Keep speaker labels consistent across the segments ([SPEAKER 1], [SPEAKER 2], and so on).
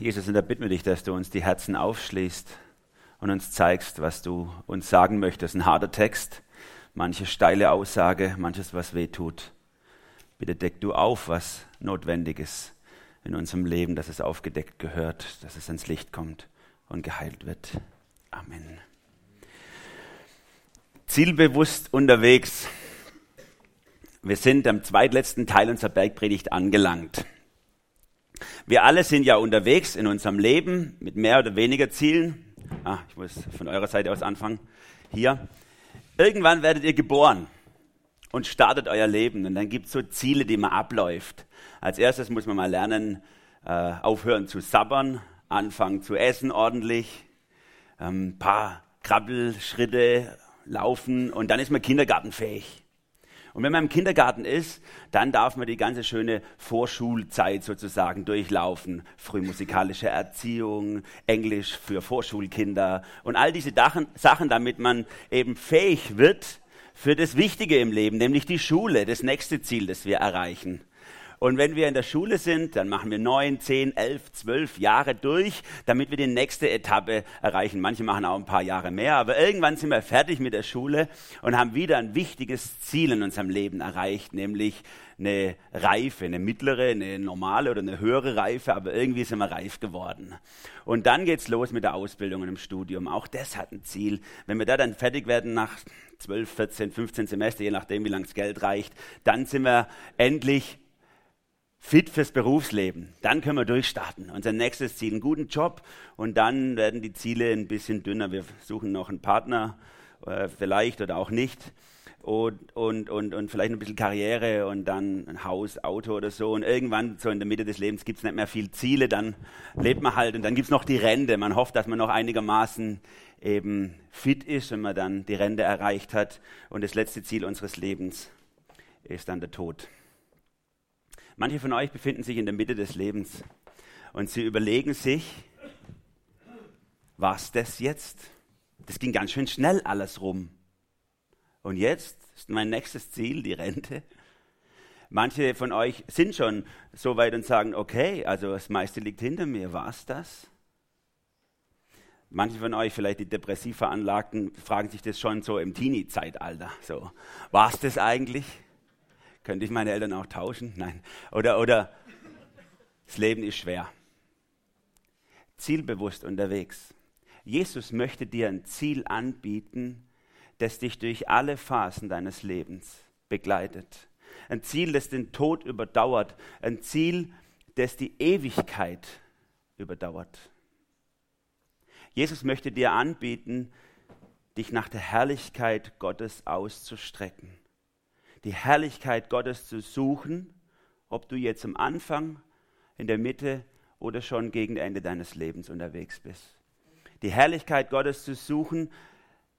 [SPEAKER 1] Jesus, und da bitten wir dich, dass du uns die Herzen aufschließt und uns zeigst, was du uns sagen möchtest. Ein harter Text, manche steile Aussage, manches, was weh tut. Bitte deck du auf, was notwendig ist in unserem Leben, dass es aufgedeckt gehört, dass es ans Licht kommt und geheilt wird. Amen. Zielbewusst unterwegs. Wir sind am zweitletzten Teil unserer Bergpredigt angelangt. Wir alle sind ja unterwegs in unserem Leben mit mehr oder weniger Zielen. Ah, ich muss von eurer Seite aus anfangen. Hier. Irgendwann werdet ihr geboren und startet euer Leben. Und dann gibt es so Ziele, die man abläuft. Als erstes muss man mal lernen, äh, aufhören zu sabbern, anfangen zu essen ordentlich, ein ähm, paar Krabbelschritte laufen und dann ist man kindergartenfähig. Und wenn man im Kindergarten ist, dann darf man die ganze schöne Vorschulzeit sozusagen durchlaufen. Frühmusikalische Erziehung, Englisch für Vorschulkinder und all diese Sachen, damit man eben fähig wird für das Wichtige im Leben, nämlich die Schule, das nächste Ziel, das wir erreichen. Und wenn wir in der Schule sind, dann machen wir neun, zehn, elf, zwölf Jahre durch, damit wir die nächste Etappe erreichen. Manche machen auch ein paar Jahre mehr, aber irgendwann sind wir fertig mit der Schule und haben wieder ein wichtiges Ziel in unserem Leben erreicht, nämlich eine Reife, eine mittlere, eine normale oder eine höhere Reife, aber irgendwie sind wir reif geworden. Und dann geht's los mit der Ausbildung und dem Studium. Auch das hat ein Ziel. Wenn wir da dann fertig werden nach 12, 14, 15 Semester, je nachdem, wie lange das Geld reicht, dann sind wir endlich fit fürs Berufsleben. Dann können wir durchstarten. Unser nächstes Ziel, einen guten Job und dann werden die Ziele ein bisschen dünner. Wir suchen noch einen Partner, äh, vielleicht oder auch nicht. Und, und, und, und vielleicht ein bisschen Karriere und dann ein Haus, Auto oder so. Und irgendwann, so in der Mitte des Lebens, gibt es nicht mehr viel Ziele. Dann lebt man halt und dann gibt es noch die Rente. Man hofft, dass man noch einigermaßen eben fit ist, wenn man dann die Rente erreicht hat. Und das letzte Ziel unseres Lebens ist dann der Tod. Manche von euch befinden sich in der Mitte des Lebens und sie überlegen sich, was das jetzt? Das ging ganz schön schnell alles rum. Und jetzt ist mein nächstes Ziel die Rente. Manche von euch sind schon so weit und sagen, okay, also das meiste liegt hinter mir, war es das? Manche von euch, vielleicht die depressiv Veranlagten, fragen sich das schon so im Teenie-Zeitalter. So, war es das eigentlich? Könnte ich meine Eltern auch tauschen? Nein. Oder, oder das Leben ist schwer. Zielbewusst unterwegs. Jesus möchte dir ein Ziel anbieten, das dich durch alle Phasen deines Lebens begleitet. Ein Ziel, das den Tod überdauert. Ein Ziel, das die Ewigkeit überdauert. Jesus möchte dir anbieten, dich nach der Herrlichkeit Gottes auszustrecken die Herrlichkeit Gottes zu suchen, ob du jetzt am Anfang, in der Mitte oder schon gegen Ende deines Lebens unterwegs bist. Die Herrlichkeit Gottes zu suchen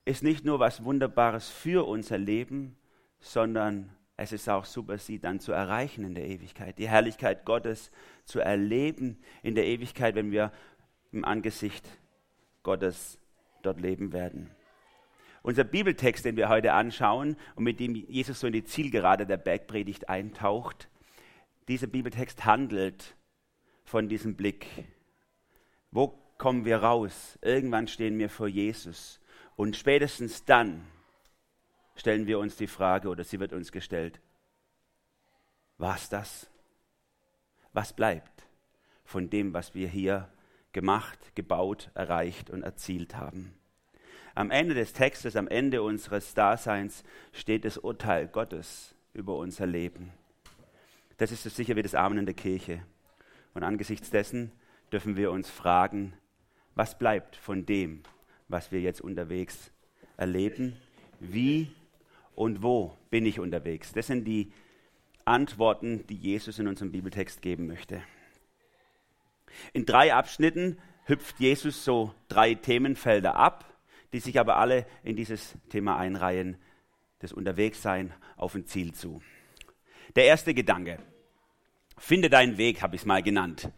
[SPEAKER 1] ist nicht nur was Wunderbares für unser Leben, sondern es ist auch super, sie dann zu erreichen in der Ewigkeit. Die Herrlichkeit Gottes zu erleben in der Ewigkeit, wenn wir im Angesicht Gottes dort leben werden. Unser Bibeltext, den wir heute anschauen und mit dem Jesus so in die Zielgerade der Bergpredigt eintaucht, dieser Bibeltext handelt von diesem Blick. Wo kommen wir raus? Irgendwann stehen wir vor Jesus. Und spätestens dann stellen wir uns die Frage, oder sie wird uns gestellt, war es das? Was bleibt von dem, was wir hier gemacht, gebaut, erreicht und erzielt haben? Am Ende des Textes, am Ende unseres Daseins steht das Urteil Gottes über unser Leben. Das ist so sicher wie das Amen in der Kirche. Und angesichts dessen dürfen wir uns fragen, was bleibt von dem, was wir jetzt unterwegs erleben? Wie und wo bin ich unterwegs? Das sind die Antworten, die Jesus in unserem Bibeltext geben möchte. In drei Abschnitten hüpft Jesus so drei Themenfelder ab die sich aber alle in dieses Thema einreihen, das Unterwegssein auf ein Ziel zu. Der erste Gedanke, finde deinen Weg, habe ich es mal genannt.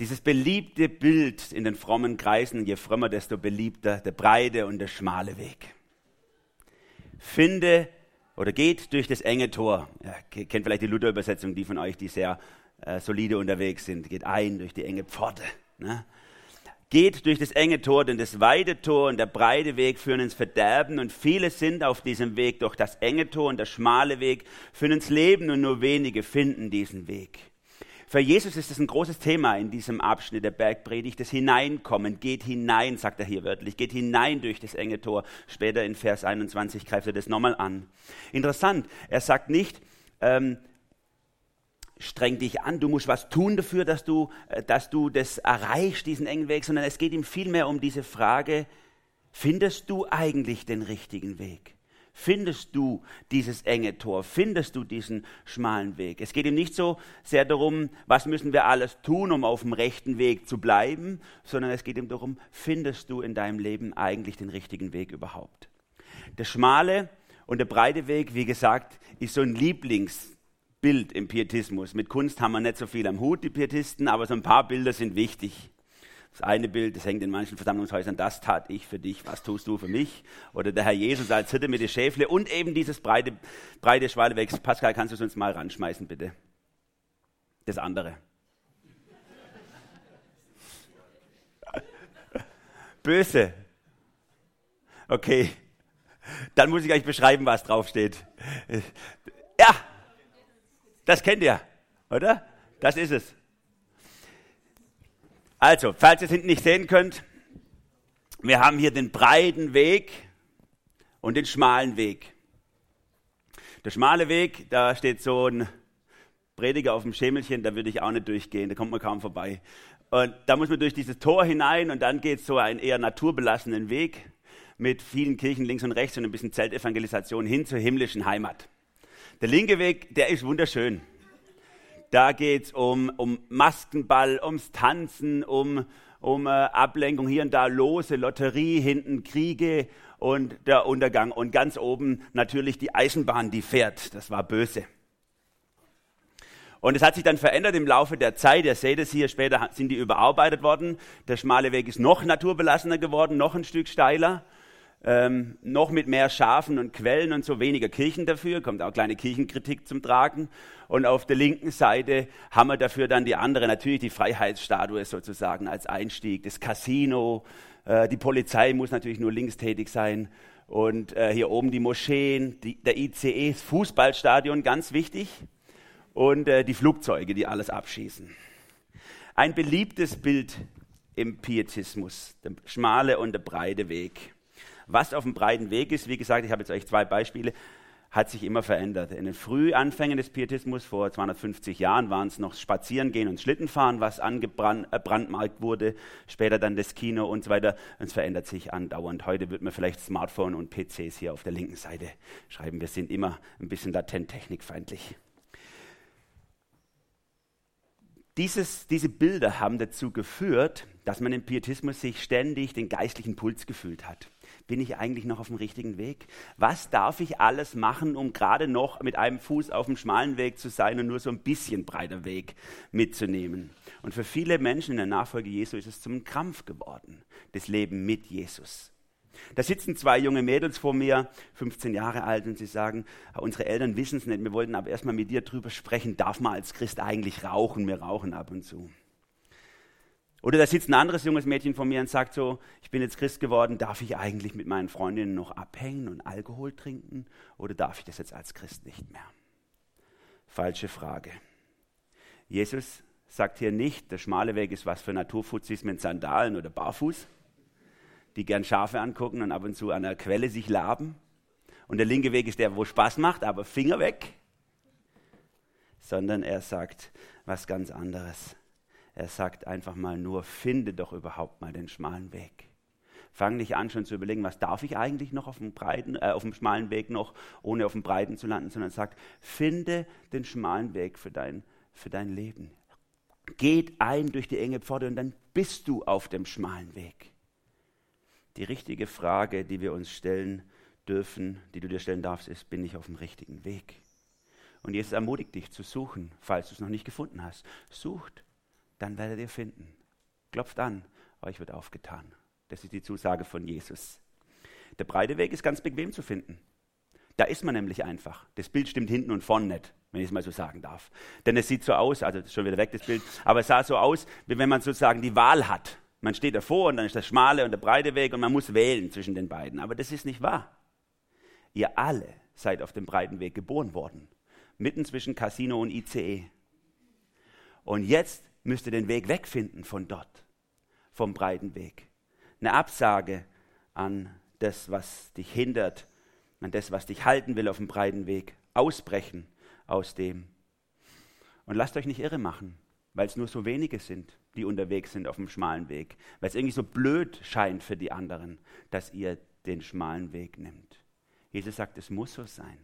[SPEAKER 1] Dieses beliebte Bild in den frommen Kreisen, je frömmer, desto beliebter, der breite und der schmale Weg. Finde oder geht durch das enge Tor. Ja, kennt vielleicht die Luther-Übersetzung, die von euch, die sehr äh, solide unterwegs sind. Geht ein durch die enge Pforte. Ne? Geht durch das enge Tor, denn das weite Tor und der breite Weg führen ins Verderben und viele sind auf diesem Weg, doch das enge Tor und der schmale Weg führen ins Leben und nur wenige finden diesen Weg. Für Jesus ist es ein großes Thema in diesem Abschnitt der Bergpredigt, das Hineinkommen. Geht hinein, sagt er hier wörtlich, geht hinein durch das enge Tor. Später in Vers 21 greift er das nochmal an. Interessant, er sagt nicht, ähm, streng dich an, du musst was tun dafür, dass du, äh, dass du das erreichst, diesen engen Weg, sondern es geht ihm vielmehr um diese Frage, findest du eigentlich den richtigen Weg? Findest du dieses enge Tor? Findest du diesen schmalen Weg? Es geht ihm nicht so sehr darum, was müssen wir alles tun, um auf dem rechten Weg zu bleiben, sondern es geht ihm darum, findest du in deinem Leben eigentlich den richtigen Weg überhaupt? Der schmale und der breite Weg, wie gesagt, ist so ein Lieblings Bild im Pietismus. Mit Kunst haben wir nicht so viel am Hut, die Pietisten, aber so ein paar Bilder sind wichtig. Das eine Bild, das hängt in manchen Versammlungshäusern, das tat ich für dich, was tust du für mich? Oder der Herr Jesus als Hirte mit den Schäfle und eben dieses breite, breite Schwalewechs. Pascal, kannst du es uns mal ranschmeißen, bitte? Das andere. Böse. Okay. Dann muss ich euch beschreiben, was draufsteht. Ja, das kennt ihr, oder? Das ist es. Also, falls ihr es hinten nicht sehen könnt, wir haben hier den breiten Weg und den schmalen Weg. Der schmale Weg, da steht so ein Prediger auf dem Schemelchen, da würde ich auch nicht durchgehen, da kommt man kaum vorbei. Und da muss man durch dieses Tor hinein und dann geht es so einen eher naturbelassenen Weg mit vielen Kirchen links und rechts und ein bisschen Zeltevangelisation hin zur himmlischen Heimat. Der linke Weg, der ist wunderschön. Da geht es um, um Maskenball, ums Tanzen, um, um äh, Ablenkung, hier und da Lose, Lotterie, hinten Kriege und der Untergang. Und ganz oben natürlich die Eisenbahn, die fährt. Das war böse. Und es hat sich dann verändert im Laufe der Zeit. Ihr seht es hier, später sind die überarbeitet worden. Der schmale Weg ist noch naturbelassener geworden, noch ein Stück steiler ähm, noch mit mehr Schafen und Quellen und so weniger Kirchen dafür, kommt auch kleine Kirchenkritik zum Tragen. Und auf der linken Seite haben wir dafür dann die andere, natürlich die Freiheitsstatue sozusagen als Einstieg, das Casino, äh, die Polizei muss natürlich nur linkstätig sein und äh, hier oben die Moscheen, die, der ICE, das Fußballstadion, ganz wichtig und äh, die Flugzeuge, die alles abschießen. Ein beliebtes Bild im Pietismus, der schmale und der breite Weg. Was auf dem breiten Weg ist, wie gesagt, ich habe jetzt euch zwei Beispiele, hat sich immer verändert. In den Frühanfängen des Pietismus vor 250 Jahren waren es noch Spazierengehen und Schlittenfahren, was angebrandmarkt wurde, später dann das Kino und so weiter. Und es verändert sich andauernd. Heute wird man vielleicht Smartphone und PCs hier auf der linken Seite schreiben. Wir sind immer ein bisschen latent technikfeindlich. Dieses, diese Bilder haben dazu geführt, dass man im Pietismus sich ständig den geistlichen Puls gefühlt hat. Bin ich eigentlich noch auf dem richtigen Weg? Was darf ich alles machen, um gerade noch mit einem Fuß auf dem schmalen Weg zu sein und nur so ein bisschen breiter Weg mitzunehmen? Und für viele Menschen in der Nachfolge Jesu ist es zum Krampf geworden, das Leben mit Jesus. Da sitzen zwei junge Mädels vor mir, 15 Jahre alt, und sie sagen, unsere Eltern wissen es nicht, wir wollten aber erstmal mit dir drüber sprechen, darf man als Christ eigentlich rauchen? Wir rauchen ab und zu. Oder da sitzt ein anderes junges Mädchen vor mir und sagt so, ich bin jetzt Christ geworden, darf ich eigentlich mit meinen Freundinnen noch abhängen und Alkohol trinken oder darf ich das jetzt als Christ nicht mehr? Falsche Frage. Jesus sagt hier nicht, der schmale Weg ist was für Naturfuzis mit Sandalen oder Barfuß, die gern Schafe angucken und ab und zu an der Quelle sich laben. Und der linke Weg ist der, wo Spaß macht, aber Finger weg. Sondern er sagt was ganz anderes. Er sagt einfach mal nur, finde doch überhaupt mal den schmalen Weg. Fang nicht an, schon zu überlegen, was darf ich eigentlich noch auf dem, breiten, äh, auf dem schmalen Weg noch, ohne auf dem breiten zu landen, sondern sagt, finde den schmalen Weg für dein, für dein Leben. Geht ein durch die enge Pforte und dann bist du auf dem schmalen Weg. Die richtige Frage, die wir uns stellen dürfen, die du dir stellen darfst, ist, bin ich auf dem richtigen Weg? Und Jesus ermutigt dich zu suchen, falls du es noch nicht gefunden hast. Sucht dann werdet ihr finden. Klopft an, euch wird aufgetan. Das ist die Zusage von Jesus. Der breite Weg ist ganz bequem zu finden. Da ist man nämlich einfach. Das Bild stimmt hinten und vorne nicht. wenn ich es mal so sagen darf. Denn es sieht so aus, also schon wieder weg das Bild, aber es sah so aus, wie wenn man sozusagen die Wahl hat. Man steht davor und dann ist der schmale und der breite Weg und man muss wählen zwischen den beiden. Aber das ist nicht wahr. Ihr alle seid auf dem breiten Weg geboren worden, mitten zwischen Casino und ICE. Und jetzt müsst ihr den Weg wegfinden von dort, vom breiten Weg. Eine Absage an das, was dich hindert, an das, was dich halten will auf dem breiten Weg. Ausbrechen aus dem. Und lasst euch nicht irre machen, weil es nur so wenige sind, die unterwegs sind auf dem schmalen Weg. Weil es irgendwie so blöd scheint für die anderen, dass ihr den schmalen Weg nimmt. Jesus sagt, es muss so sein.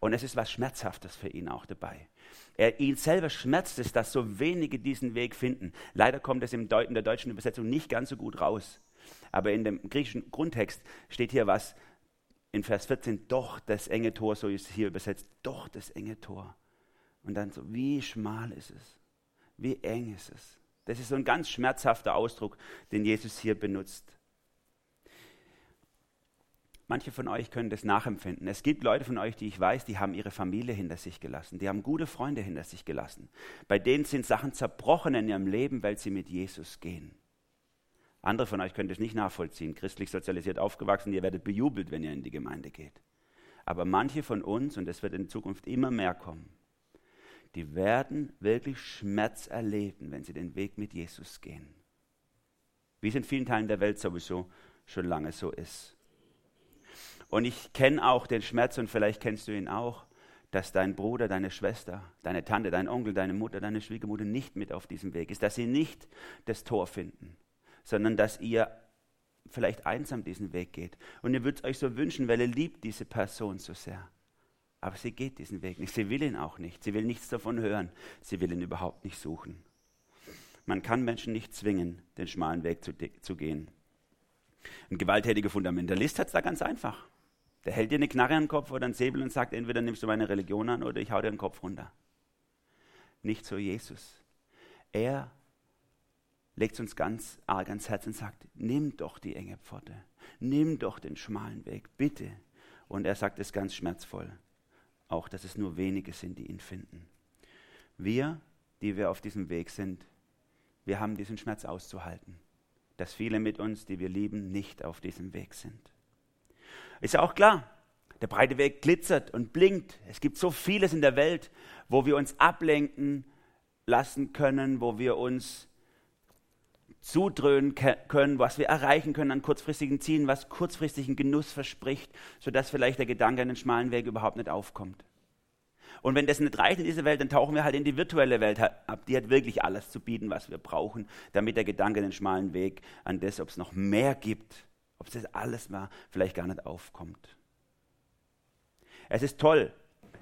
[SPEAKER 1] Und es ist was Schmerzhaftes für ihn auch dabei. Er, ihn selber schmerzt es, dass so wenige diesen Weg finden. Leider kommt es in der deutschen Übersetzung nicht ganz so gut raus. Aber in dem griechischen Grundtext steht hier was in Vers 14, doch das enge Tor, so ist es hier übersetzt, doch das enge Tor. Und dann so, wie schmal ist es? Wie eng ist es? Das ist so ein ganz schmerzhafter Ausdruck, den Jesus hier benutzt. Manche von euch können das nachempfinden. Es gibt Leute von euch, die ich weiß, die haben ihre Familie hinter sich gelassen. Die haben gute Freunde hinter sich gelassen. Bei denen sind Sachen zerbrochen in ihrem Leben, weil sie mit Jesus gehen. Andere von euch können das nicht nachvollziehen. Christlich sozialisiert aufgewachsen, ihr werdet bejubelt, wenn ihr in die Gemeinde geht. Aber manche von uns, und es wird in Zukunft immer mehr kommen, die werden wirklich Schmerz erleben, wenn sie den Weg mit Jesus gehen. Wie es in vielen Teilen der Welt sowieso schon lange so ist. Und ich kenne auch den Schmerz, und vielleicht kennst du ihn auch, dass dein Bruder, deine Schwester, deine Tante, dein Onkel, deine Mutter, deine Schwiegermutter nicht mit auf diesem Weg ist, dass sie nicht das Tor finden, sondern dass ihr vielleicht einsam diesen Weg geht. Und ihr würdet euch so wünschen, weil ihr liebt diese Person so sehr. Aber sie geht diesen Weg nicht. Sie will ihn auch nicht. Sie will nichts davon hören. Sie will ihn überhaupt nicht suchen. Man kann Menschen nicht zwingen, den schmalen Weg zu, zu gehen. Ein gewalttätiger Fundamentalist hat es da ganz einfach. Der hält dir eine Knarre an den Kopf oder einen Säbel und sagt, entweder nimmst du meine Religion an oder ich hau dir den Kopf runter. Nicht so Jesus. Er legt uns ganz arg ans Herz und sagt, nimm doch die enge Pforte, nimm doch den schmalen Weg, bitte. Und er sagt es ganz schmerzvoll, auch dass es nur wenige sind, die ihn finden. Wir, die wir auf diesem Weg sind, wir haben diesen Schmerz auszuhalten, dass viele mit uns, die wir lieben, nicht auf diesem Weg sind. Ist ja auch klar, der breite Weg glitzert und blinkt. Es gibt so vieles in der Welt, wo wir uns ablenken lassen können, wo wir uns zudröhnen können, was wir erreichen können an kurzfristigen Zielen, was kurzfristigen Genuss verspricht, sodass vielleicht der Gedanke an den schmalen Weg überhaupt nicht aufkommt. Und wenn das nicht reicht in dieser Welt, dann tauchen wir halt in die virtuelle Welt ab. Die hat wirklich alles zu bieten, was wir brauchen, damit der Gedanke an den schmalen Weg, an das, ob es noch mehr gibt, ob das alles war, vielleicht gar nicht aufkommt. Es ist toll,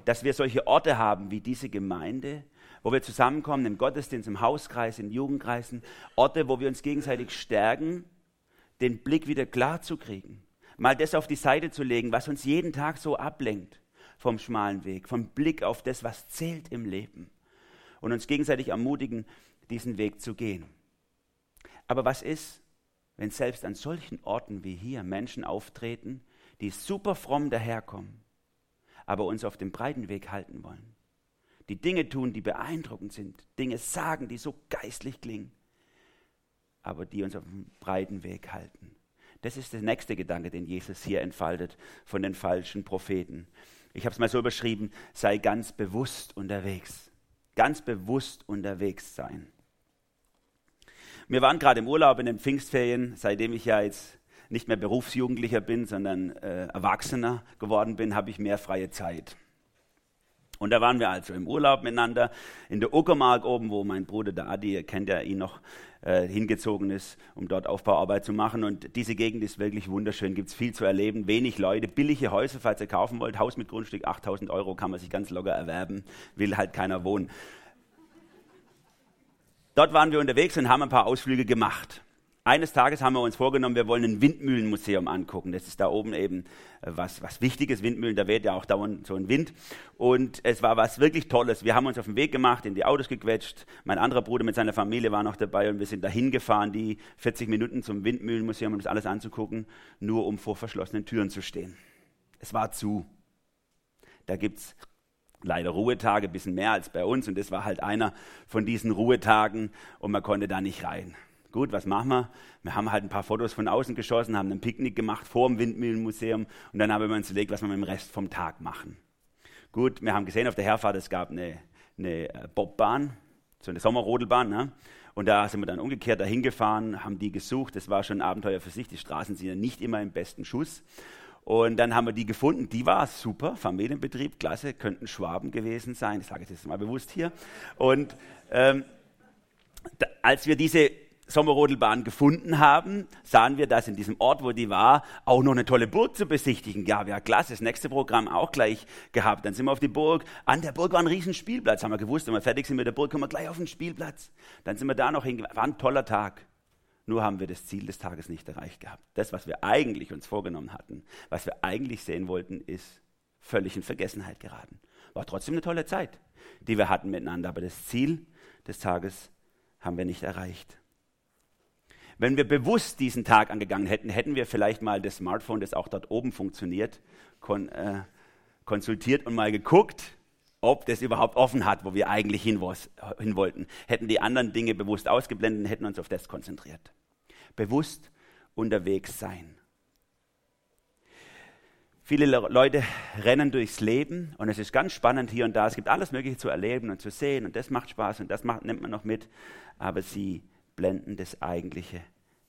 [SPEAKER 1] dass wir solche Orte haben wie diese Gemeinde, wo wir zusammenkommen im Gottesdienst, im Hauskreis, in Jugendkreisen, Orte, wo wir uns gegenseitig stärken, den Blick wieder klar zu kriegen, mal das auf die Seite zu legen, was uns jeden Tag so ablenkt vom schmalen Weg, vom Blick auf das, was zählt im Leben und uns gegenseitig ermutigen, diesen Weg zu gehen. Aber was ist, wenn selbst an solchen Orten wie hier Menschen auftreten, die super fromm daherkommen, aber uns auf dem breiten Weg halten wollen? Die Dinge tun, die beeindruckend sind, Dinge sagen, die so geistlich klingen, aber die uns auf dem breiten Weg halten. Das ist der nächste Gedanke, den Jesus hier entfaltet von den falschen Propheten. Ich habe es mal so überschrieben, sei ganz bewusst unterwegs. Ganz bewusst unterwegs sein. Wir waren gerade im Urlaub in den Pfingstferien, seitdem ich ja jetzt nicht mehr Berufsjugendlicher bin, sondern äh, Erwachsener geworden bin, habe ich mehr freie Zeit. Und da waren wir also im Urlaub miteinander in der Uckermark oben, wo mein Bruder, der Adi, ihr kennt ja ihn noch, äh, hingezogen ist, um dort Aufbauarbeit zu machen. Und diese Gegend ist wirklich wunderschön, gibt es viel zu erleben, wenig Leute, billige Häuser, falls ihr kaufen wollt. Haus mit Grundstück, 8000 Euro kann man sich ganz locker erwerben, will halt keiner wohnen. Dort waren wir unterwegs und haben ein paar Ausflüge gemacht. Eines Tages haben wir uns vorgenommen, wir wollen ein Windmühlenmuseum angucken. Das ist da oben eben äh, was, was Wichtiges. Windmühlen, da weht ja auch dauernd so ein Wind. Und es war was wirklich Tolles. Wir haben uns auf den Weg gemacht, in die Autos gequetscht. Mein anderer Bruder mit seiner Familie war noch dabei und wir sind dahin gefahren, die 40 Minuten zum Windmühlenmuseum, um das alles anzugucken, nur um vor verschlossenen Türen zu stehen. Es war zu. Da gibt's leider Ruhetage, ein bisschen mehr als bei uns. Und das war halt einer von diesen Ruhetagen und man konnte da nicht rein. Gut, was machen wir? Wir haben halt ein paar Fotos von außen geschossen, haben ein Picknick gemacht vor dem Windmühlenmuseum und dann haben wir uns überlegt, was wir mit dem Rest vom Tag machen. Gut, wir haben gesehen auf der Herfahrt, es gab eine, eine Bobbahn, so eine Sommerrodelbahn. Ne? Und da sind wir dann umgekehrt dahin gefahren, haben die gesucht. Das war schon ein Abenteuer für sich. Die Straßen sind ja nicht immer im besten Schuss. Und dann haben wir die gefunden. Die war super, Familienbetrieb, klasse, könnten Schwaben gewesen sein. Das sage ich jetzt mal bewusst hier. Und ähm, da, als wir diese Sommerrodelbahn gefunden haben, sahen wir, dass in diesem Ort, wo die war, auch noch eine tolle Burg zu besichtigen gab. Ja, klasse, das nächste Programm auch gleich gehabt. Dann sind wir auf die Burg. An der Burg war ein riesen Spielplatz, haben wir gewusst. Wenn wir fertig sind mit der Burg, kommen wir gleich auf den Spielplatz. Dann sind wir da noch hingefahren. War ein toller Tag. Nur haben wir das Ziel des Tages nicht erreicht gehabt. Das, was wir eigentlich uns vorgenommen hatten, was wir eigentlich sehen wollten, ist völlig in Vergessenheit geraten. War trotzdem eine tolle Zeit, die wir hatten miteinander, aber das Ziel des Tages haben wir nicht erreicht. Wenn wir bewusst diesen Tag angegangen hätten, hätten wir vielleicht mal das Smartphone, das auch dort oben funktioniert, kon, äh, konsultiert und mal geguckt, ob das überhaupt offen hat, wo wir eigentlich hin, wollten. Hätten die anderen Dinge bewusst ausgeblendet und hätten uns auf das konzentriert. Bewusst unterwegs sein. Viele Leute rennen durchs Leben und es ist ganz spannend hier und da. Es gibt alles Mögliche zu erleben und zu sehen und das macht Spaß und das macht, nimmt man noch mit. Aber sie blenden das eigentliche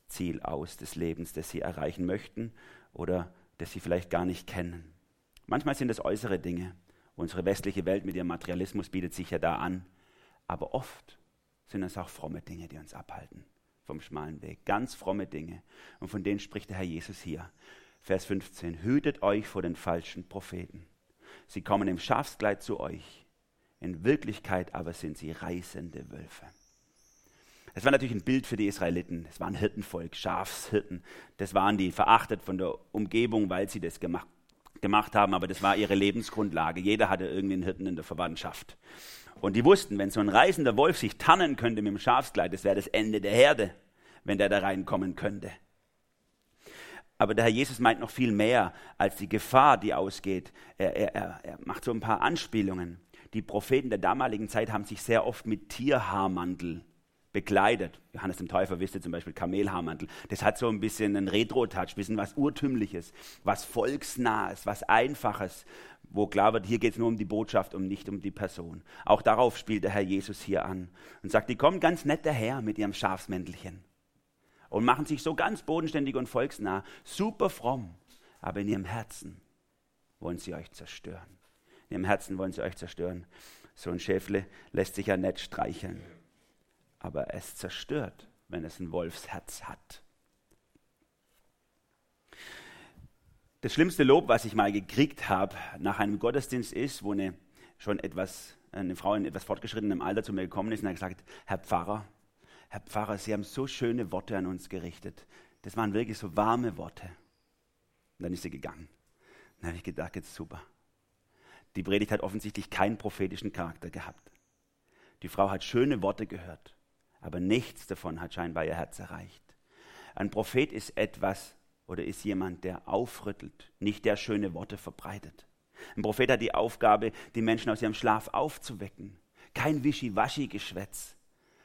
[SPEAKER 1] Ziel aus des Lebens, das sie erreichen möchten oder das sie vielleicht gar nicht kennen. Manchmal sind es äußere Dinge. Unsere westliche Welt mit ihrem Materialismus bietet sich ja da an. Aber oft sind es auch fromme Dinge, die uns abhalten vom schmalen Weg. Ganz fromme Dinge. Und von denen spricht der Herr Jesus hier. Vers 15. Hütet euch vor den falschen Propheten. Sie kommen im Schafskleid zu euch. In Wirklichkeit aber sind sie reißende Wölfe. Das war natürlich ein Bild für die Israeliten. Es war ein Hirtenvolk, Schafshirten. Das waren die verachtet von der Umgebung, weil sie das gemacht gemacht haben, aber das war ihre Lebensgrundlage. Jeder hatte irgendwie einen Hirten in der Verwandtschaft. Und die wussten, wenn so ein reißender Wolf sich tarnen könnte mit dem Schafskleid, das wäre das Ende der Herde, wenn der da reinkommen könnte. Aber der Herr Jesus meint noch viel mehr als die Gefahr, die ausgeht. Er, er, er macht so ein paar Anspielungen. Die Propheten der damaligen Zeit haben sich sehr oft mit Tierhaarmantel bekleidet. Johannes dem Täufer wisste zum Beispiel Kamelhaarmantel. Das hat so ein bisschen einen Retro-Touch, bisschen was Urtümliches, was Volksnahes, was Einfaches, wo klar wird, hier geht es nur um die Botschaft und nicht um die Person. Auch darauf spielt der Herr Jesus hier an und sagt, die kommen ganz nett daher mit ihrem Schafsmäntelchen und machen sich so ganz bodenständig und volksnah, super fromm, aber in ihrem Herzen wollen sie euch zerstören. In ihrem Herzen wollen sie euch zerstören. So ein Schäfle lässt sich ja nett streicheln aber es zerstört, wenn es ein Wolfsherz hat. Das schlimmste Lob, was ich mal gekriegt habe nach einem Gottesdienst ist, wo eine schon etwas, eine Frau in etwas fortgeschrittenem Alter zu mir gekommen ist und hat gesagt, Herr Pfarrer, Herr Pfarrer, Sie haben so schöne Worte an uns gerichtet. Das waren wirklich so warme Worte. Und dann ist sie gegangen. Dann habe ich gedacht, jetzt super. Die Predigt hat offensichtlich keinen prophetischen Charakter gehabt. Die Frau hat schöne Worte gehört aber nichts davon hat scheinbar ihr Herz erreicht. Ein Prophet ist etwas oder ist jemand, der aufrüttelt, nicht der schöne Worte verbreitet. Ein Prophet hat die Aufgabe, die Menschen aus ihrem Schlaf aufzuwecken. Kein Wischiwaschi-Geschwätz,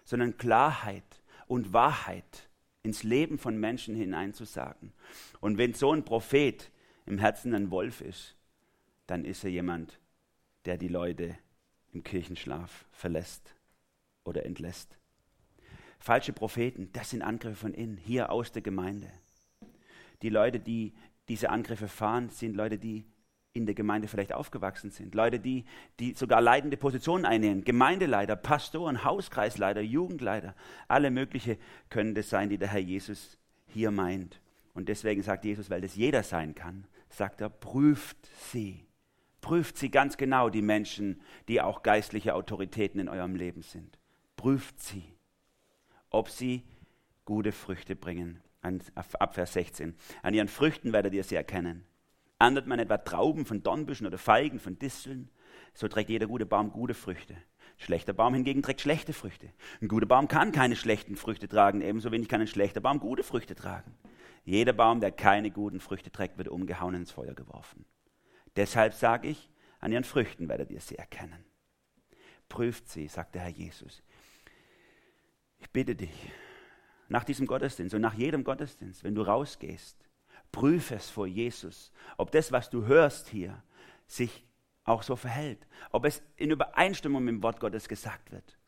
[SPEAKER 1] sondern Klarheit und Wahrheit ins Leben von Menschen hineinzusagen. Und wenn so ein Prophet im Herzen ein Wolf ist, dann ist er jemand, der die Leute im Kirchenschlaf verlässt oder entlässt. Falsche Propheten, das sind Angriffe von innen, hier aus der Gemeinde. Die Leute, die diese Angriffe fahren, sind Leute, die in der Gemeinde vielleicht aufgewachsen sind. Leute, die, die sogar leitende Positionen einnehmen. Gemeindeleiter, Pastoren, Hauskreisleiter, Jugendleiter. Alle mögliche können das sein, die der Herr Jesus hier meint. Und deswegen sagt Jesus, weil das jeder sein kann, sagt er, prüft sie. Prüft sie ganz genau, die Menschen, die auch geistliche Autoritäten in eurem Leben sind. Prüft sie ob sie gute Früchte bringen. Ab Vers 16. An ihren Früchten werdet ihr sie erkennen. Andert man etwa Trauben von Dornbüschen oder Feigen von Disteln, so trägt jeder gute Baum gute Früchte. Schlechter Baum hingegen trägt schlechte Früchte. Ein guter Baum kann keine schlechten Früchte tragen, ebenso wenig kann ein schlechter Baum gute Früchte tragen. Jeder Baum, der keine guten Früchte trägt, wird umgehauen ins Feuer geworfen. Deshalb sage ich, An ihren Früchten werdet ihr sie erkennen. Prüft sie, sagt der Herr Jesus. Ich bitte dich, nach diesem Gottesdienst und nach jedem Gottesdienst, wenn du rausgehst, prüfe es vor Jesus, ob das, was du hörst hier, sich auch so verhält, ob es in Übereinstimmung mit dem Wort Gottes gesagt wird.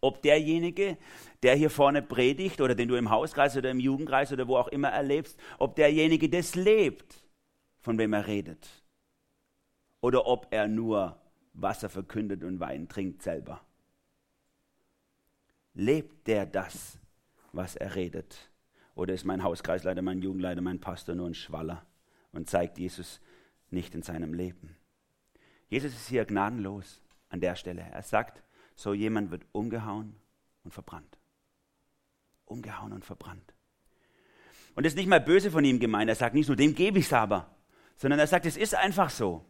[SPEAKER 1] Ob derjenige, der hier vorne predigt oder den du im Hauskreis oder im Jugendkreis oder wo auch immer erlebst, ob derjenige das lebt, von wem er redet. Oder ob er nur Wasser verkündet und Wein trinkt selber. Lebt der das, was er redet? Oder ist mein Hauskreisleiter, mein Jugendleiter, mein Pastor nur ein Schwaller und zeigt Jesus nicht in seinem Leben? Jesus ist hier gnadenlos an der Stelle. Er sagt, so jemand wird umgehauen und verbrannt. Umgehauen und verbrannt. Und das ist nicht mal böse von ihm gemeint. Er sagt nicht nur, dem gebe ich es aber, sondern er sagt, es ist einfach so.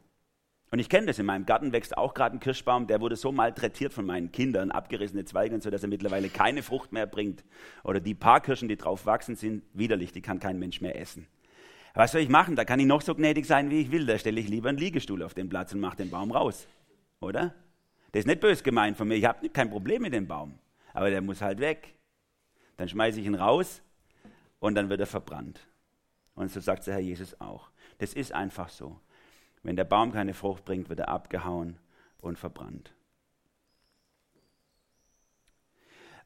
[SPEAKER 1] Und ich kenne das, in meinem Garten wächst auch gerade ein Kirschbaum, der wurde so malträtiert von meinen Kindern, abgerissene Zweige, so dass er mittlerweile keine Frucht mehr bringt. Oder die paar Kirschen, die drauf wachsen, sind widerlich, die kann kein Mensch mehr essen. Was soll ich machen? Da kann ich noch so gnädig sein, wie ich will. Da stelle ich lieber einen Liegestuhl auf den Platz und mache den Baum raus. Oder? Das ist nicht bös gemeint von mir. Ich habe kein Problem mit dem Baum. Aber der muss halt weg. Dann schmeiße ich ihn raus und dann wird er verbrannt. Und so sagt der Herr Jesus auch. Das ist einfach so. Wenn der Baum keine Frucht bringt, wird er abgehauen und verbrannt.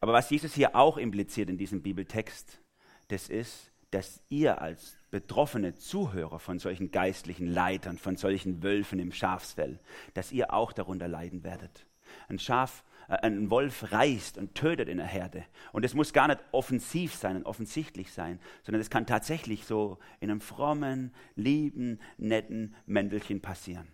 [SPEAKER 1] Aber was Jesus hier auch impliziert in diesem Bibeltext, das ist, dass ihr als betroffene Zuhörer von solchen geistlichen Leitern, von solchen Wölfen im Schafsfell, dass ihr auch darunter leiden werdet. Ein Schaf äh, ein Wolf reißt und tötet in der Herde. Und es muss gar nicht offensiv sein und offensichtlich sein, sondern es kann tatsächlich so in einem frommen, lieben, netten Mäntelchen passieren.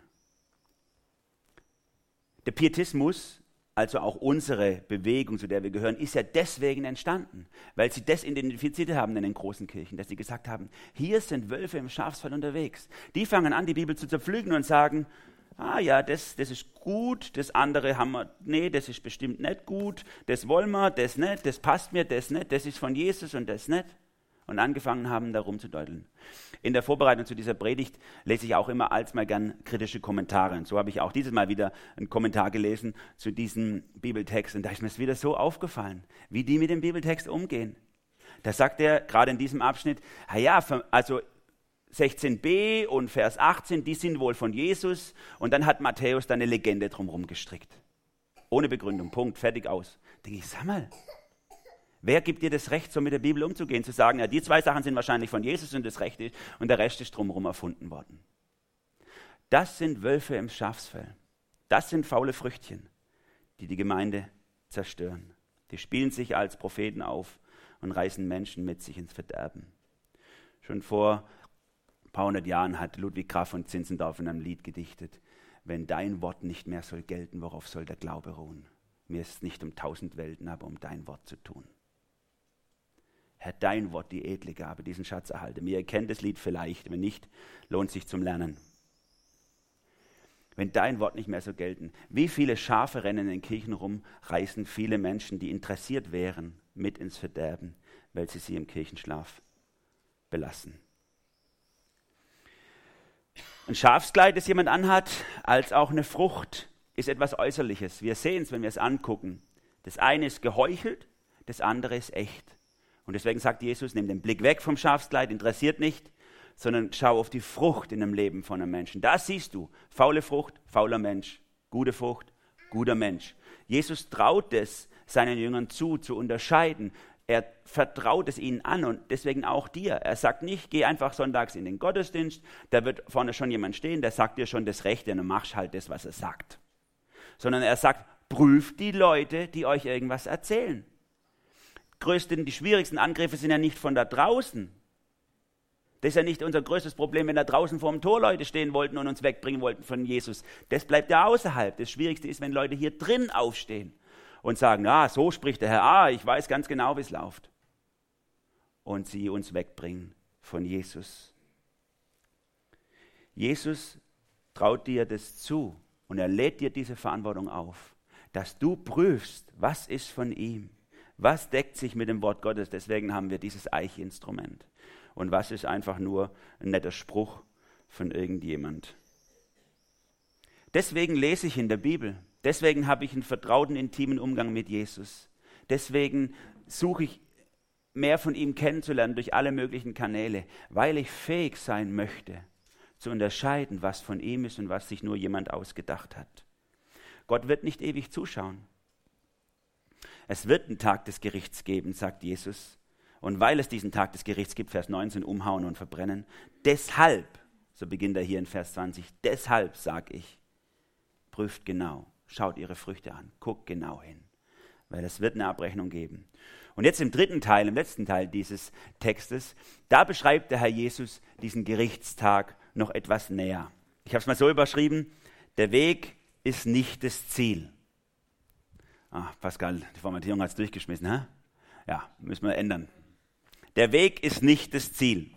[SPEAKER 1] Der Pietismus, also auch unsere Bewegung, zu der wir gehören, ist ja deswegen entstanden, weil sie das identifiziert haben in den großen Kirchen, dass sie gesagt haben, hier sind Wölfe im Schafsfall unterwegs. Die fangen an, die Bibel zu zerpflügen und sagen, ah ja, das, das ist gut, das andere haben wir, nee, das ist bestimmt nicht gut, das wollen wir, das nicht, das passt mir, das nicht, das ist von Jesus und das nicht. Und angefangen haben, da rumzudeuteln. In der Vorbereitung zu dieser Predigt lese ich auch immer als mal gern kritische Kommentare. Und so habe ich auch dieses Mal wieder einen Kommentar gelesen zu diesem Bibeltext. Und da ist mir es wieder so aufgefallen, wie die mit dem Bibeltext umgehen. Da sagt er gerade in diesem Abschnitt, ja, also 16b und Vers 18, die sind wohl von Jesus. Und dann hat Matthäus da eine Legende drumherum gestrickt. Ohne Begründung. Punkt. Fertig aus. Denke ich, sag mal, wer gibt dir das Recht, so mit der Bibel umzugehen? Zu sagen, ja, die zwei Sachen sind wahrscheinlich von Jesus und das Recht ist, und der Rest ist drumherum erfunden worden. Das sind Wölfe im Schafsfell. Das sind faule Früchtchen, die die Gemeinde zerstören. Die spielen sich als Propheten auf und reißen Menschen mit sich ins Verderben. Schon vor paar hundert Jahren hat Ludwig Graf von Zinzendorf in einem Lied gedichtet, wenn dein Wort nicht mehr soll gelten, worauf soll der Glaube ruhen? Mir ist es nicht um tausend Welten, aber um dein Wort zu tun. Herr, dein Wort, die edle Gabe, diesen Schatz erhalte mir. Ihr kennt das Lied vielleicht, wenn nicht, lohnt sich zum Lernen. Wenn dein Wort nicht mehr so gelten, wie viele Schafe rennen in Kirchen rum, reißen viele Menschen, die interessiert wären, mit ins Verderben, weil sie sie im Kirchenschlaf belassen ein Schafskleid, das jemand anhat, als auch eine Frucht ist etwas Äußerliches. Wir sehen es, wenn wir es angucken. Das eine ist geheuchelt, das andere ist echt. Und deswegen sagt Jesus, nimm den Blick weg vom Schafskleid, interessiert nicht, sondern schau auf die Frucht in dem Leben von einem Menschen. Da siehst du, faule Frucht, fauler Mensch, gute Frucht, guter Mensch. Jesus traut es seinen Jüngern zu, zu unterscheiden, er vertraut es ihnen an und deswegen auch dir. Er sagt nicht, geh einfach sonntags in den Gottesdienst, da wird vorne schon jemand stehen, der sagt dir schon das Rechte und du machst halt das, was er sagt. Sondern er sagt, prüft die Leute, die euch irgendwas erzählen. Größten, die schwierigsten Angriffe sind ja nicht von da draußen. Das ist ja nicht unser größtes Problem, wenn da draußen vor dem Tor Leute stehen wollten und uns wegbringen wollten von Jesus. Das bleibt ja außerhalb. Das Schwierigste ist, wenn Leute hier drin aufstehen und sagen, ja, so spricht der Herr, ah, ich weiß ganz genau, wie es läuft. Und sie uns wegbringen von Jesus. Jesus traut dir das zu und er lädt dir diese Verantwortung auf, dass du prüfst, was ist von ihm, was deckt sich mit dem Wort Gottes. Deswegen haben wir dieses Eichinstrument. Und was ist einfach nur ein netter Spruch von irgendjemand. Deswegen lese ich in der Bibel. Deswegen habe ich einen vertrauten, intimen Umgang mit Jesus. Deswegen suche ich mehr von ihm kennenzulernen durch alle möglichen Kanäle, weil ich fähig sein möchte, zu unterscheiden, was von ihm ist und was sich nur jemand ausgedacht hat. Gott wird nicht ewig zuschauen. Es wird einen Tag des Gerichts geben, sagt Jesus. Und weil es diesen Tag des Gerichts gibt, Vers 19, umhauen und verbrennen, deshalb, so beginnt er hier in Vers 20, deshalb sage ich, prüft genau, schaut ihre Früchte an, guckt genau hin, weil es wird eine Abrechnung geben. Und jetzt im dritten Teil, im letzten Teil dieses Textes, da beschreibt der Herr Jesus diesen Gerichtstag noch etwas näher. Ich habe es mal so überschrieben, der Weg ist nicht das Ziel. Ah, Pascal, die Formatierung hat es durchgeschmissen, hä? Ja, müssen wir ändern. Der Weg ist nicht das Ziel.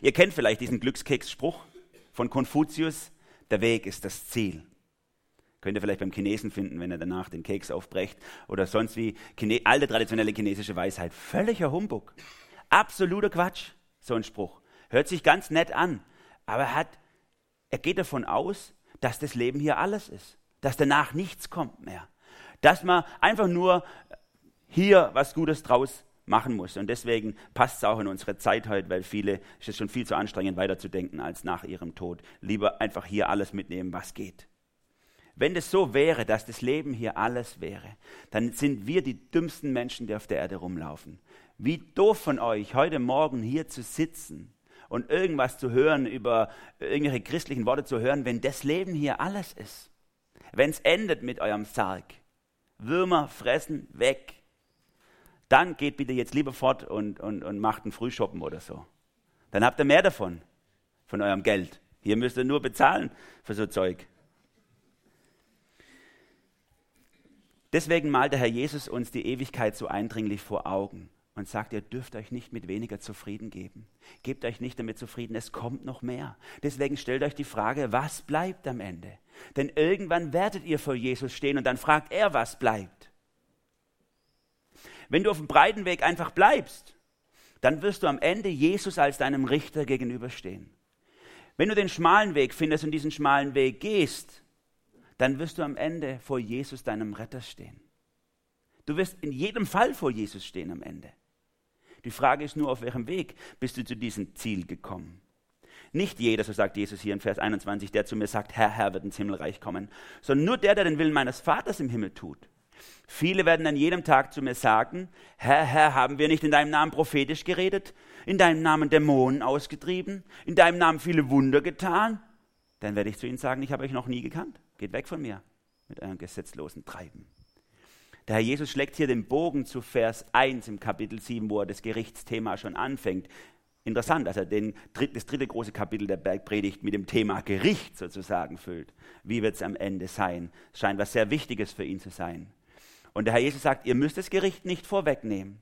[SPEAKER 1] Ihr kennt vielleicht diesen Glückskeksspruch von Konfuzius, der Weg ist das Ziel. Könnt ihr vielleicht beim Chinesen finden, wenn er danach den Keks aufbrecht oder sonst wie Chine alte traditionelle chinesische Weisheit. Völliger Humbug. Absoluter Quatsch, so ein Spruch. Hört sich ganz nett an, aber er, hat, er geht davon aus, dass das Leben hier alles ist, dass danach nichts kommt mehr, dass man einfach nur hier was Gutes draus machen muss. Und deswegen passt es auch in unsere Zeit heute, weil viele, es schon viel zu anstrengend, weiterzudenken als nach ihrem Tod. Lieber einfach hier alles mitnehmen, was geht. Wenn es so wäre, dass das Leben hier alles wäre, dann sind wir die dümmsten Menschen, die auf der Erde rumlaufen. Wie doof von euch, heute Morgen hier zu sitzen und irgendwas zu hören, über irgendwelche christlichen Worte zu hören, wenn das Leben hier alles ist. Wenn es endet mit eurem Sarg. Würmer fressen weg. Dann geht bitte jetzt lieber fort und, und, und macht einen Frühschoppen oder so. Dann habt ihr mehr davon, von eurem Geld. Hier müsst ihr nur bezahlen für so Zeug. Deswegen malt der Herr Jesus uns die Ewigkeit so eindringlich vor Augen und sagt, ihr dürft euch nicht mit weniger zufrieden geben. Gebt euch nicht damit zufrieden, es kommt noch mehr. Deswegen stellt euch die Frage, was bleibt am Ende? Denn irgendwann werdet ihr vor Jesus stehen und dann fragt er, was bleibt. Wenn du auf dem breiten Weg einfach bleibst, dann wirst du am Ende Jesus als deinem Richter gegenüberstehen. Wenn du den schmalen Weg findest und diesen schmalen Weg gehst, dann wirst du am Ende vor Jesus, deinem Retter, stehen. Du wirst in jedem Fall vor Jesus stehen am Ende. Die Frage ist nur, auf welchem Weg bist du zu diesem Ziel gekommen? Nicht jeder, so sagt Jesus hier in Vers 21, der zu mir sagt, Herr, Herr, wird ins Himmelreich kommen, sondern nur der, der den Willen meines Vaters im Himmel tut. Viele werden an jedem Tag zu mir sagen, Herr, Herr, haben wir nicht in deinem Namen prophetisch geredet, in deinem Namen Dämonen ausgetrieben, in deinem Namen viele Wunder getan? Dann werde ich zu ihnen sagen, ich habe euch noch nie gekannt. Geht weg von mir mit eurem gesetzlosen Treiben. Der Herr Jesus schlägt hier den Bogen zu Vers 1 im Kapitel 7, wo er das Gerichtsthema schon anfängt. Interessant, dass er den, das dritte große Kapitel der Bergpredigt mit dem Thema Gericht sozusagen füllt. Wie wird es am Ende sein? Es scheint was sehr Wichtiges für ihn zu sein. Und der Herr Jesus sagt, ihr müsst das Gericht nicht vorwegnehmen.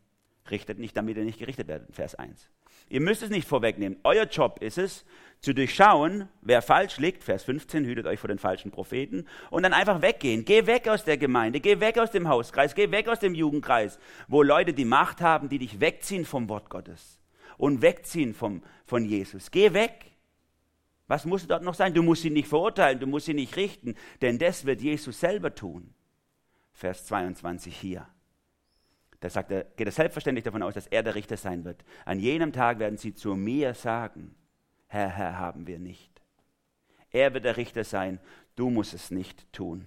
[SPEAKER 1] Richtet nicht, damit ihr nicht gerichtet werdet. Vers 1. Ihr müsst es nicht vorwegnehmen. Euer Job ist es, zu durchschauen, wer falsch liegt, Vers 15, hütet euch vor den falschen Propheten, und dann einfach weggehen. Geh weg aus der Gemeinde, geh weg aus dem Hauskreis, geh weg aus dem Jugendkreis, wo Leute die Macht haben, die dich wegziehen vom Wort Gottes und wegziehen vom, von Jesus. Geh weg. Was muss dort noch sein? Du musst sie nicht verurteilen, du musst sie nicht richten, denn das wird Jesus selber tun. Vers 22 hier. Da sagt er, geht er selbstverständlich davon aus, dass er der Richter sein wird. An jenem Tag werden sie zu mir sagen, Herr, Herr haben wir nicht. Er wird der Richter sein, du musst es nicht tun.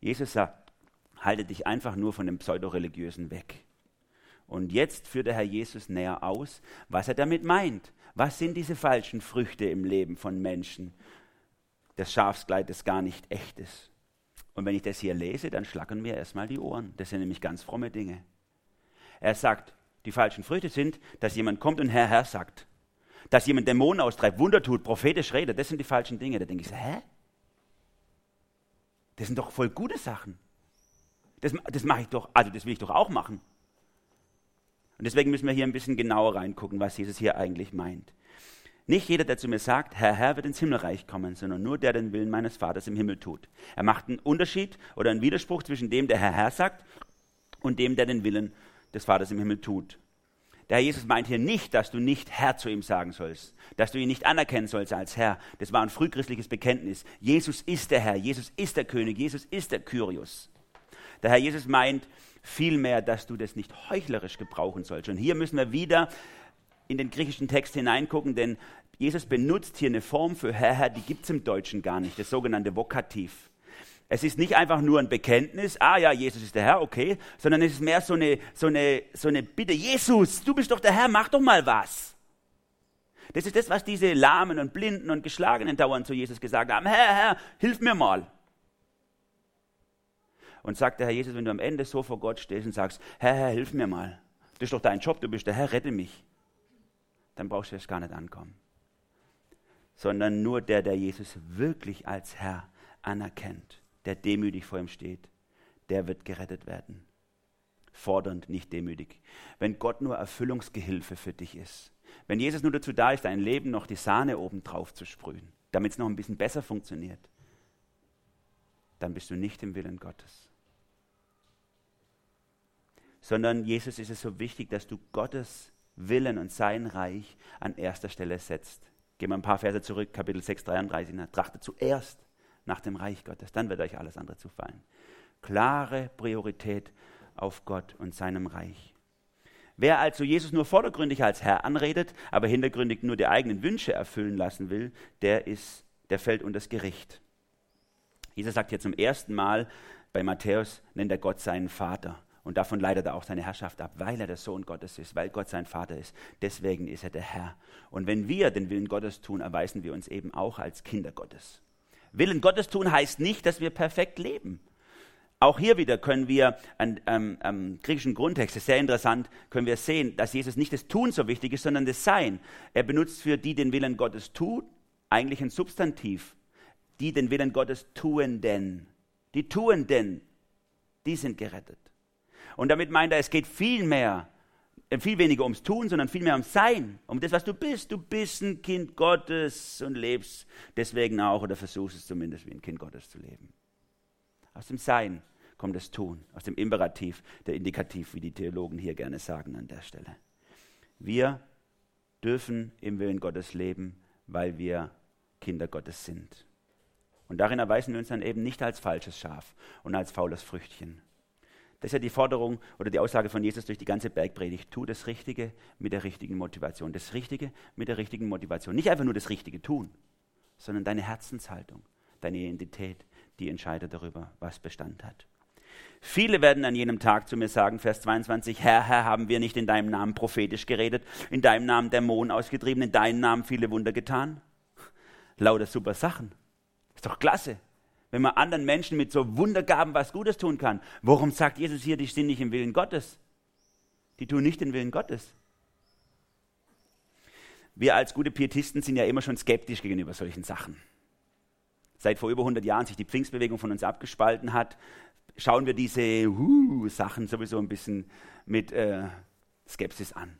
[SPEAKER 1] Jesus sagt, halte dich einfach nur von dem Pseudoreligiösen weg. Und jetzt führt der Herr Jesus näher aus, was er damit meint. Was sind diese falschen Früchte im Leben von Menschen? Das Schafskleid, das gar nicht echt ist. Und wenn ich das hier lese, dann schlackern mir erstmal die Ohren. Das sind nämlich ganz fromme Dinge. Er sagt, die falschen Früchte sind, dass jemand kommt und Herr, Herr sagt dass jemand Dämonen austreibt, Wunder tut, prophetisch redet, das sind die falschen Dinge. Da denke ich so, hä? Das sind doch voll gute Sachen. Das, das mache ich doch, also das will ich doch auch machen. Und deswegen müssen wir hier ein bisschen genauer reingucken, was Jesus hier eigentlich meint. Nicht jeder, der zu mir sagt, Herr, Herr, wird ins Himmelreich kommen, sondern nur der den Willen meines Vaters im Himmel tut. Er macht einen Unterschied oder einen Widerspruch zwischen dem, der Herr, Herr sagt, und dem, der den Willen des Vaters im Himmel tut. Der Herr Jesus meint hier nicht, dass du nicht Herr zu ihm sagen sollst, dass du ihn nicht anerkennen sollst als Herr. Das war ein frühchristliches Bekenntnis. Jesus ist der Herr, Jesus ist der König, Jesus ist der Kyrios. Der Herr Jesus meint vielmehr, dass du das nicht heuchlerisch gebrauchen sollst. Und hier müssen wir wieder in den griechischen Text hineingucken, denn Jesus benutzt hier eine Form für Herr, Herr, die gibt es im Deutschen gar nicht, das sogenannte Vokativ. Es ist nicht einfach nur ein Bekenntnis, ah ja, Jesus ist der Herr, okay, sondern es ist mehr so eine, so eine, so eine Bitte, Jesus, du bist doch der Herr, mach doch mal was. Das ist das, was diese Lahmen und Blinden und Geschlagenen dauernd zu Jesus gesagt haben, Herr, Herr, hilf mir mal. Und sagt der Herr Jesus, wenn du am Ende so vor Gott stehst und sagst, Herr, Herr, hilf mir mal, das ist doch dein Job, du bist der Herr, rette mich, dann brauchst du erst gar nicht ankommen. Sondern nur der, der Jesus wirklich als Herr anerkennt der demütig vor ihm steht, der wird gerettet werden. Fordernd, nicht demütig. Wenn Gott nur Erfüllungsgehilfe für dich ist, wenn Jesus nur dazu da ist, dein Leben noch die Sahne oben drauf zu sprühen, damit es noch ein bisschen besser funktioniert, dann bist du nicht im Willen Gottes. Sondern Jesus ist es so wichtig, dass du Gottes Willen und sein Reich an erster Stelle setzt. Gehen wir ein paar Verse zurück, Kapitel 6, 33. Trachte zuerst nach dem Reich Gottes. Dann wird euch alles andere zufallen. Klare Priorität auf Gott und seinem Reich. Wer also Jesus nur vordergründig als Herr anredet, aber hintergründig nur die eigenen Wünsche erfüllen lassen will, der, ist, der fällt unter das Gericht. Jesus sagt hier zum ersten Mal bei Matthäus, nennt er Gott seinen Vater. Und davon leitet er auch seine Herrschaft ab, weil er der Sohn Gottes ist, weil Gott sein Vater ist. Deswegen ist er der Herr. Und wenn wir den Willen Gottes tun, erweisen wir uns eben auch als Kinder Gottes. Willen Gottes tun heißt nicht, dass wir perfekt leben. Auch hier wieder können wir an ähm, ähm, griechischen Grundtext, sehr interessant, können wir sehen, dass Jesus nicht das Tun so wichtig ist, sondern das Sein. Er benutzt für die den Willen Gottes tun, eigentlich ein Substantiv. Die den Willen Gottes tun denn. Die tun denn, die sind gerettet. Und damit meint er, es geht viel mehr äh, viel weniger ums Tun, sondern viel mehr ums Sein, um das, was du bist. Du bist ein Kind Gottes und lebst deswegen auch oder versuchst es zumindest wie ein Kind Gottes zu leben. Aus dem Sein kommt das Tun, aus dem Imperativ, der Indikativ, wie die Theologen hier gerne sagen an der Stelle. Wir dürfen im Willen Gottes leben, weil wir Kinder Gottes sind. Und darin erweisen wir uns dann eben nicht als falsches Schaf und als faules Früchtchen, das ist ja die Forderung oder die Aussage von Jesus durch die ganze Bergpredigt. Tu das Richtige mit der richtigen Motivation. Das Richtige mit der richtigen Motivation. Nicht einfach nur das Richtige tun, sondern deine Herzenshaltung, deine Identität, die entscheidet darüber, was Bestand hat. Viele werden an jenem Tag zu mir sagen, Vers 22, Herr, Herr, haben wir nicht in deinem Namen prophetisch geredet, in deinem Namen Dämonen ausgetrieben, in deinem Namen viele Wunder getan? Lauter super Sachen. Ist doch klasse wenn man anderen Menschen mit so Wundergaben was Gutes tun kann. Warum sagt Jesus hier, die sind nicht im Willen Gottes? Die tun nicht den Willen Gottes. Wir als gute Pietisten sind ja immer schon skeptisch gegenüber solchen Sachen. Seit vor über 100 Jahren sich die Pfingstbewegung von uns abgespalten hat, schauen wir diese uh, Sachen sowieso ein bisschen mit äh, Skepsis an.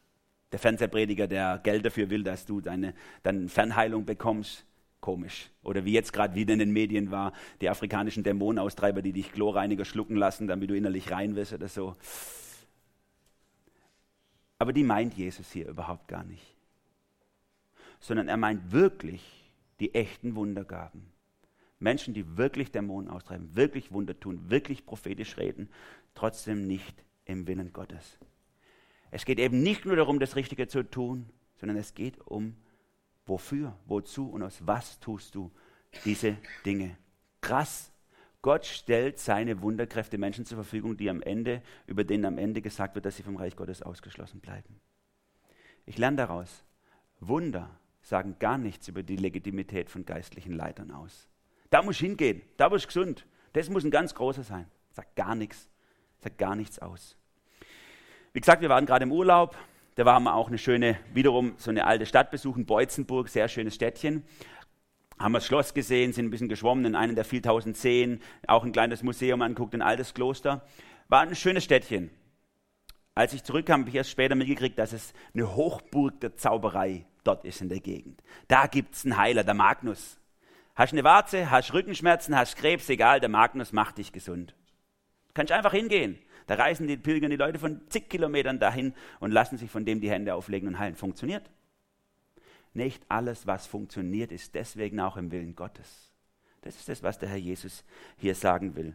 [SPEAKER 1] Der Fernsehprediger, der Geld dafür will, dass du deine, deine Fernheilung bekommst, Komisch. Oder wie jetzt gerade wieder in den Medien war, die afrikanischen Dämonenaustreiber, die dich Chlorreiniger schlucken lassen, damit du innerlich rein wirst oder so. Aber die meint Jesus hier überhaupt gar nicht. Sondern er meint wirklich die echten Wundergaben. Menschen, die wirklich Dämonen austreiben, wirklich Wunder tun, wirklich prophetisch reden, trotzdem nicht im Willen Gottes. Es geht eben nicht nur darum, das Richtige zu tun, sondern es geht um Wofür, wozu und aus was tust du diese Dinge? Krass. Gott stellt seine Wunderkräfte Menschen zur Verfügung, die am Ende, über denen am Ende gesagt wird, dass sie vom Reich Gottes ausgeschlossen bleiben. Ich lerne daraus, Wunder sagen gar nichts über die Legitimität von geistlichen Leitern aus. Da muss ich hingehen, da muss ich gesund. Das muss ein ganz großer sein. Sagt gar nichts, sagt gar nichts aus. Wie gesagt, wir waren gerade im Urlaub, da waren wir auch eine schöne, wiederum so eine alte Stadt besuchen, Beutzenburg, sehr schönes Städtchen. Haben wir das Schloss gesehen, sind ein bisschen geschwommen in einen der 4000 Seen, auch ein kleines Museum anguckt, ein altes Kloster. War ein schönes Städtchen. Als ich zurückkam, habe ich erst später mitgekriegt, dass es eine Hochburg der Zauberei dort ist in der Gegend. Da gibt es einen Heiler, der Magnus. Hast eine Warze, hast Rückenschmerzen, hast Krebs, egal, der Magnus macht dich gesund. Kannst einfach hingehen. Da reisen die Pilger, die Leute von zig Kilometern dahin und lassen sich von dem die Hände auflegen und heilen. Funktioniert. Nicht alles, was funktioniert, ist deswegen auch im Willen Gottes. Das ist das, was der Herr Jesus hier sagen will.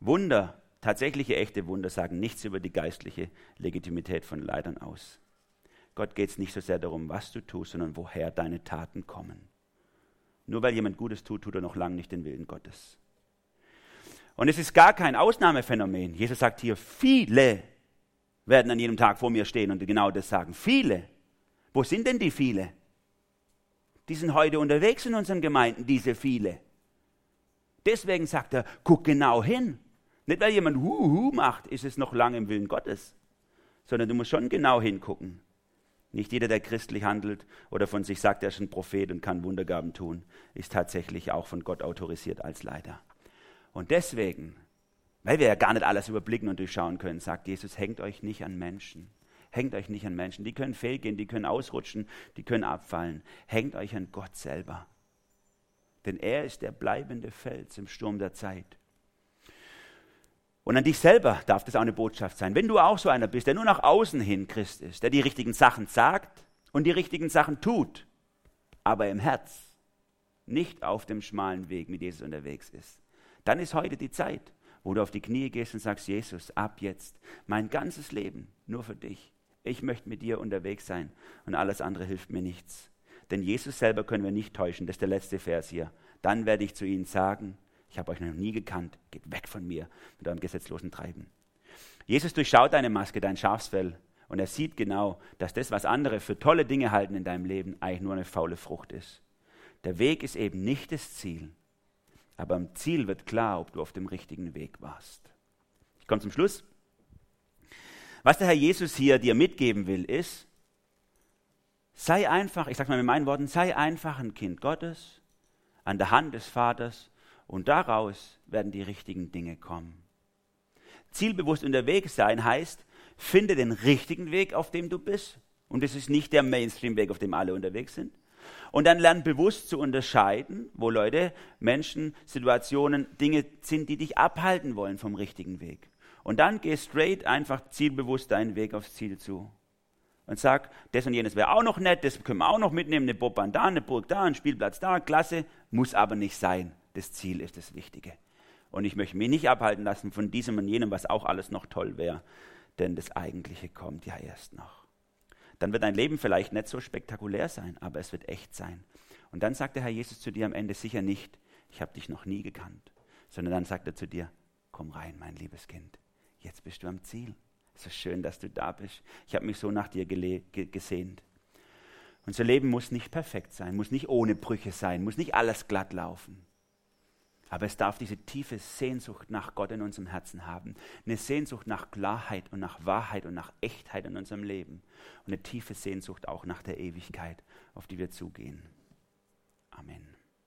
[SPEAKER 1] Wunder, tatsächliche echte Wunder sagen nichts über die geistliche Legitimität von Leidern aus. Gott geht es nicht so sehr darum, was du tust, sondern woher deine Taten kommen. Nur weil jemand Gutes tut, tut er noch lange nicht den Willen Gottes. Und es ist gar kein Ausnahmephänomen. Jesus sagt hier, viele werden an jedem Tag vor mir stehen und genau das sagen. Viele. Wo sind denn die viele? Die sind heute unterwegs in unseren Gemeinden, diese viele. Deswegen sagt er, guck genau hin. Nicht weil jemand Huhu macht, ist es noch lange im Willen Gottes, sondern du musst schon genau hingucken. Nicht jeder, der christlich handelt oder von sich sagt, er ist ein Prophet und kann Wundergaben tun, ist tatsächlich auch von Gott autorisiert als Leiter. Und deswegen, weil wir ja gar nicht alles überblicken und durchschauen können, sagt Jesus, hängt euch nicht an Menschen. Hängt euch nicht an Menschen. Die können fehlgehen, die können ausrutschen, die können abfallen. Hängt euch an Gott selber. Denn er ist der bleibende Fels im Sturm der Zeit. Und an dich selber darf das auch eine Botschaft sein. Wenn du auch so einer bist, der nur nach außen hin Christ ist, der die richtigen Sachen sagt und die richtigen Sachen tut, aber im Herz nicht auf dem schmalen Weg mit Jesus unterwegs ist, dann ist heute die Zeit, wo du auf die Knie gehst und sagst, Jesus, ab jetzt mein ganzes Leben nur für dich. Ich möchte mit dir unterwegs sein und alles andere hilft mir nichts. Denn Jesus selber können wir nicht täuschen, das ist der letzte Vers hier. Dann werde ich zu ihnen sagen, ich habe euch noch nie gekannt, geht weg von mir mit eurem gesetzlosen Treiben. Jesus durchschaut deine Maske, dein Schafsfell und er sieht genau, dass das, was andere für tolle Dinge halten in deinem Leben, eigentlich nur eine faule Frucht ist. Der Weg ist eben nicht das Ziel, aber am Ziel wird klar, ob du auf dem richtigen Weg warst. Ich komme zum Schluss. Was der Herr Jesus hier dir mitgeben will, ist, sei einfach, ich sage mal mit meinen Worten, sei einfach ein Kind Gottes, an der Hand des Vaters und daraus werden die richtigen Dinge kommen. Zielbewusst unterwegs sein heißt, finde den richtigen Weg, auf dem du bist. Und es ist nicht der Mainstream-Weg, auf dem alle unterwegs sind. Und dann lern bewusst zu unterscheiden, wo Leute, Menschen, Situationen, Dinge sind, die dich abhalten wollen vom richtigen Weg. Und dann geh straight einfach zielbewusst deinen Weg aufs Ziel zu. Und sag, das und jenes wäre auch noch nett, das können wir auch noch mitnehmen, eine Bobbahn da, eine Burg da, ein Spielplatz da, klasse, muss aber nicht sein. Das Ziel ist das Wichtige. Und ich möchte mich nicht abhalten lassen von diesem und jenem, was auch alles noch toll wäre, denn das Eigentliche kommt ja erst noch. Dann wird dein Leben vielleicht nicht so spektakulär sein, aber es wird echt sein. Und dann sagt der Herr Jesus zu dir am Ende sicher nicht, ich habe dich noch nie gekannt, sondern dann sagt er zu dir, komm rein, mein liebes Kind, jetzt bist du am Ziel. Es ist schön, dass du da bist. Ich habe mich so nach dir gesehnt. Unser Leben muss nicht perfekt sein, muss nicht ohne Brüche sein, muss nicht alles glatt laufen. Aber es darf diese tiefe Sehnsucht nach Gott in unserem Herzen haben. Eine Sehnsucht nach Klarheit und nach Wahrheit und nach Echtheit in unserem Leben. Und eine tiefe Sehnsucht auch nach der Ewigkeit, auf die wir zugehen. Amen.